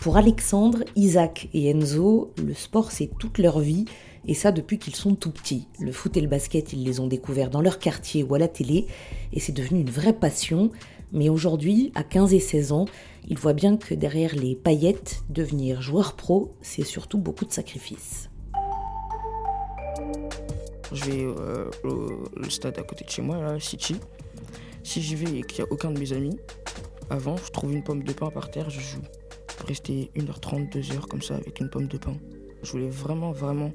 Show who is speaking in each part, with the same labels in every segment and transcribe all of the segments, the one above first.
Speaker 1: Pour Alexandre, Isaac et Enzo, le sport c'est toute leur vie et ça depuis qu'ils sont tout petits. Le foot et le basket, ils les ont découverts dans leur quartier ou à la télé et c'est devenu une vraie passion. Mais aujourd'hui, à 15 et 16 ans, ils voient bien que derrière les paillettes, devenir joueur pro, c'est surtout beaucoup de sacrifices.
Speaker 2: Je vais euh, au stade à côté de chez moi, là, City. Si j'y vais et qu'il n'y a aucun de mes amis, avant, je trouve une pomme de pain par terre, je joue. Rester 1h30, 2h comme ça avec une pomme de pain. Je voulais vraiment, vraiment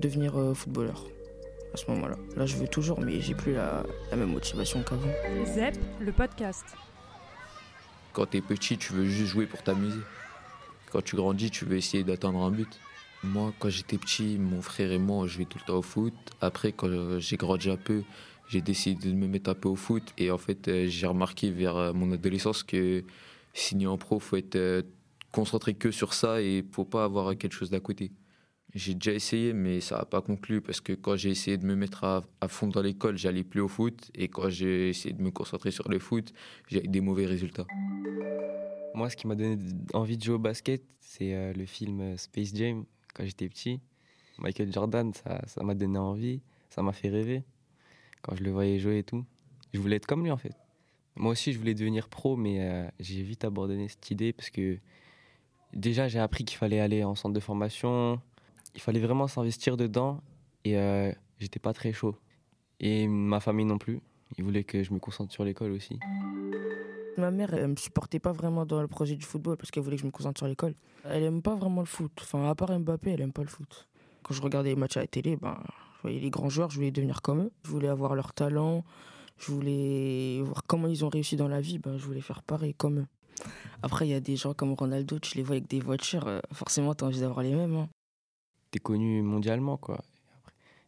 Speaker 2: devenir euh, footballeur à ce moment-là. Là, je veux toujours, mais j'ai plus la, la, même motivation qu'avant.
Speaker 3: ZEP, le podcast.
Speaker 4: Quand tu es petit, tu veux juste jouer pour t'amuser. Quand tu grandis, tu veux essayer d'atteindre un but. Moi, quand j'étais petit, mon frère et moi, on jouait tout le temps au foot. Après, quand j'ai grandi un peu, j'ai décidé de me mettre un peu au foot. Et en fait, euh, j'ai remarqué vers euh, mon adolescence que signer en pro, faut être concentré que sur ça et faut pas avoir quelque chose d'à côté. J'ai déjà essayé, mais ça n'a pas conclu parce que quand j'ai essayé de me mettre à, fond dans l'école, j'allais plus au foot. Et quand j'ai essayé de me concentrer sur le foot, j'ai eu des mauvais résultats.
Speaker 5: Moi, ce qui m'a donné envie de jouer au basket, c'est euh, le film euh, Space Jam quand j'étais petit. Michael Jordan, ça m'a donné envie, ça m'a fait rêver quand je le voyais jouer et tout. Je voulais être comme lui en fait. Moi aussi, je voulais devenir pro, mais euh, j'ai vite abandonné cette idée parce que déjà, j'ai appris qu'il fallait aller en centre de formation, il fallait vraiment s'investir dedans et euh, j'étais pas très chaud. Et ma famille non plus. Ils voulaient que je me concentre sur l'école aussi.
Speaker 2: Ma mère, elle me supportait pas vraiment dans le projet du football parce qu'elle voulait que je me concentre sur l'école. Elle aime pas vraiment le foot. Enfin, à part Mbappé, elle aime pas le foot. Quand je regardais les matchs à la télé, ben, je voyais les grands joueurs, je voulais devenir comme eux. Je voulais avoir leur talent, je voulais voir comment ils ont réussi dans la vie, ben, je voulais faire pareil comme eux. Après, il y a des gens comme Ronaldo, tu les vois avec des voitures, euh, forcément, tu as envie d'avoir les mêmes. Hein
Speaker 5: t'es connu mondialement, quoi.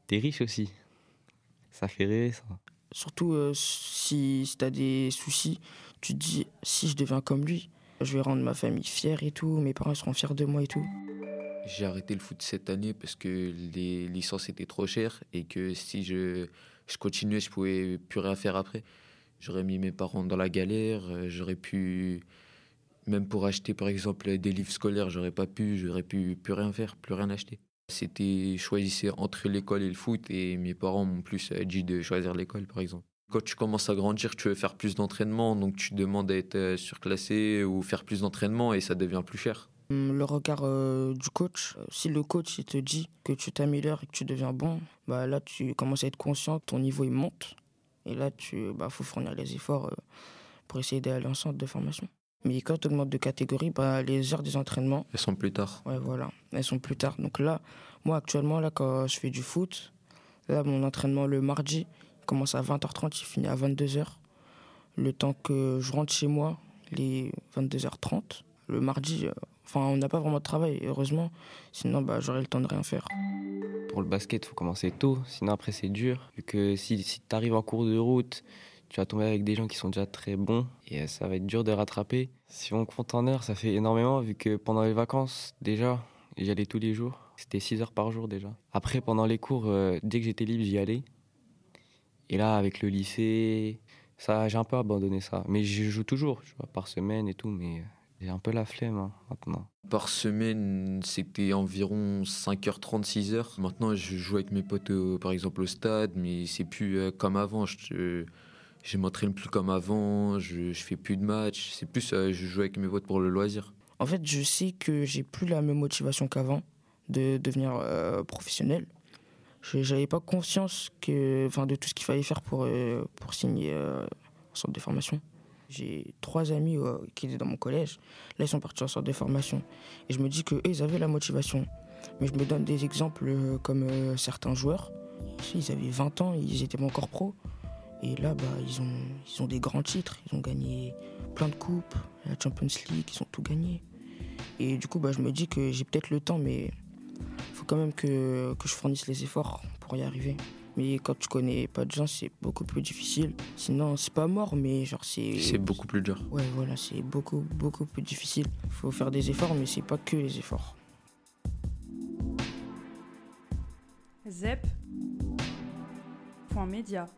Speaker 5: T'es riche aussi. Ça fait rêver, ça.
Speaker 2: Surtout euh, si, si t'as des soucis, tu te dis, si je deviens comme lui, je vais rendre ma famille fière et tout, mes parents seront fiers de moi et tout.
Speaker 4: J'ai arrêté le foot cette année parce que les licences étaient trop chères et que si je, je continuais, je pouvais plus rien faire après. J'aurais mis mes parents dans la galère, euh, j'aurais pu même pour acheter par exemple des livres scolaires, j'aurais pas pu, j'aurais pu plus rien faire, plus rien acheter. C'était choisissez entre l'école et le foot et mes parents m'ont plus euh, dit de choisir l'école par exemple. Quand tu commences à grandir, tu veux faire plus d'entraînement, donc tu demandes à être euh, surclassé ou faire plus d'entraînement et ça devient plus cher.
Speaker 2: Hum, le regard euh, du coach, si le coach il te dit que tu t'améliores et que tu deviens bon, bah là tu commences à être conscient, ton niveau il monte et là tu bah faut fournir les efforts pour essayer d'aller en centre de formation. Mais quand tu augmentes de catégorie, bah, les heures des entraînements.
Speaker 4: Elles sont plus tard.
Speaker 2: Ouais, voilà. Elles sont plus tard. Donc là, moi, actuellement, là, quand je fais du foot, là, mon entraînement le mardi commence à 20h30, il finit à 22h. Le temps que je rentre chez moi, les 22h30. Le mardi, euh, enfin, on n'a pas vraiment de travail, heureusement. Sinon, bah, j'aurais le temps de rien faire.
Speaker 5: Pour le basket, il faut commencer tôt. Sinon, après, c'est dur. Vu que si, si tu arrives en cours de route, tu vas tomber avec des gens qui sont déjà très bons et ça va être dur de rattraper. Si on compte en heures, ça fait énormément vu que pendant les vacances, déjà, j'y allais tous les jours. C'était 6 heures par jour déjà. Après, pendant les cours, euh, dès que j'étais libre, j'y allais. Et là, avec le lycée, ça, j'ai un peu abandonné ça. Mais je joue toujours, par semaine et tout, mais j'ai un peu la flemme hein, maintenant.
Speaker 4: Par semaine, c'était environ 5h30, 6h. Maintenant, je joue avec mes potes, par exemple, au stade, mais c'est plus euh, comme avant. Je m'entraîne plus comme avant, je, je fais plus de matchs. C'est plus, euh, je joue avec mes potes pour le loisir.
Speaker 2: En fait, je sais que j'ai plus la même motivation qu'avant de devenir euh, professionnel. Je n'avais pas conscience que, de tout ce qu'il fallait faire pour, euh, pour signer en centre de formation. J'ai trois amis qui étaient dans mon collège. Là, ils sont partis en centre de formation. Et je me dis qu'eux, ils avaient la motivation. Mais je me donne des exemples comme certains joueurs. Ils avaient 20 ans, ils étaient pas encore pros. Et là, bah, ils, ont, ils ont des grands titres. Ils ont gagné plein de coupes, la Champions League, ils ont tout gagné. Et du coup, bah, je me dis que j'ai peut-être le temps, mais il faut quand même que, que je fournisse les efforts pour y arriver. Mais quand tu connais pas de gens, c'est beaucoup plus difficile. Sinon, c'est pas mort, mais genre c'est.
Speaker 4: C'est beaucoup plus dur.
Speaker 2: Ouais, voilà, c'est beaucoup, beaucoup plus difficile. Il faut faire des efforts, mais c'est pas que les efforts.
Speaker 3: ZEP. Point média.